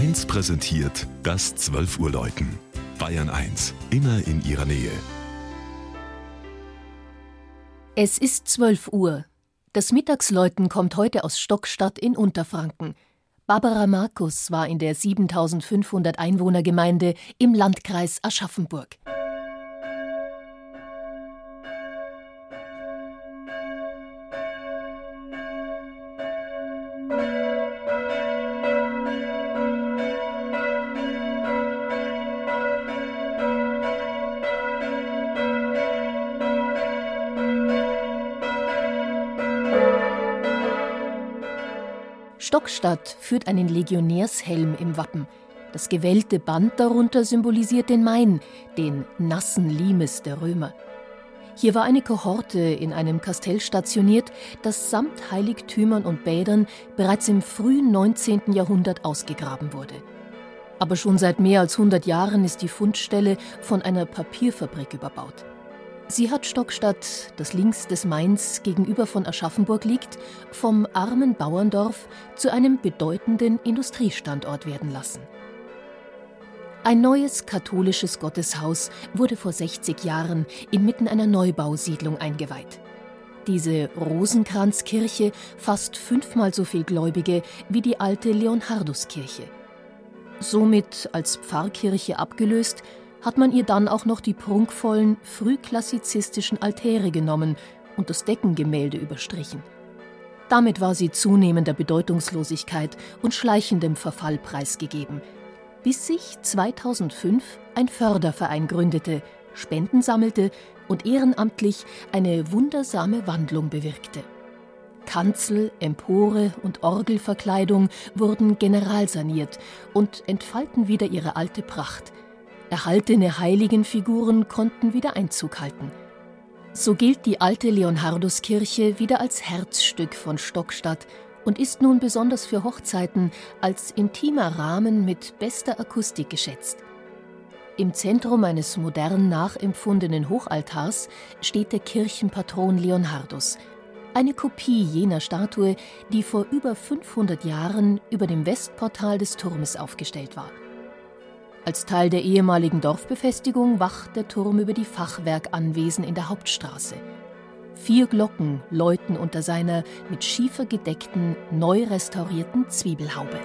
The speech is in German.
1 präsentiert das 12 Uhr Läuten. Bayern 1, immer in ihrer Nähe. Es ist 12 Uhr. Das Mittagsläuten kommt heute aus Stockstadt in Unterfranken. Barbara Markus war in der 7500 Einwohnergemeinde im Landkreis Aschaffenburg. Stockstadt führt einen Legionärshelm im Wappen. Das gewellte Band darunter symbolisiert den Main, den nassen Limes der Römer. Hier war eine Kohorte in einem Kastell stationiert, das samt Heiligtümern und Bädern bereits im frühen 19. Jahrhundert ausgegraben wurde. Aber schon seit mehr als 100 Jahren ist die Fundstelle von einer Papierfabrik überbaut. Sie hat Stockstadt, das links des Mains gegenüber von Aschaffenburg liegt, vom armen Bauerndorf zu einem bedeutenden Industriestandort werden lassen. Ein neues katholisches Gotteshaus wurde vor 60 Jahren inmitten einer Neubausiedlung eingeweiht. Diese Rosenkranzkirche fasst fünfmal so viel Gläubige wie die alte Leonharduskirche. Somit als Pfarrkirche abgelöst, hat man ihr dann auch noch die prunkvollen, frühklassizistischen Altäre genommen und das Deckengemälde überstrichen. Damit war sie zunehmender Bedeutungslosigkeit und schleichendem Verfall preisgegeben, bis sich 2005 ein Förderverein gründete, Spenden sammelte und ehrenamtlich eine wundersame Wandlung bewirkte. Kanzel, Empore und Orgelverkleidung wurden generalsaniert und entfalten wieder ihre alte Pracht – Erhaltene Heiligenfiguren konnten wieder Einzug halten. So gilt die alte Leonharduskirche wieder als Herzstück von Stockstadt und ist nun besonders für Hochzeiten als intimer Rahmen mit bester Akustik geschätzt. Im Zentrum eines modern nachempfundenen Hochaltars steht der Kirchenpatron Leonhardus, eine Kopie jener Statue, die vor über 500 Jahren über dem Westportal des Turmes aufgestellt war. Als Teil der ehemaligen Dorfbefestigung wacht der Turm über die Fachwerkanwesen in der Hauptstraße. Vier Glocken läuten unter seiner mit Schiefer gedeckten, neu restaurierten Zwiebelhaube.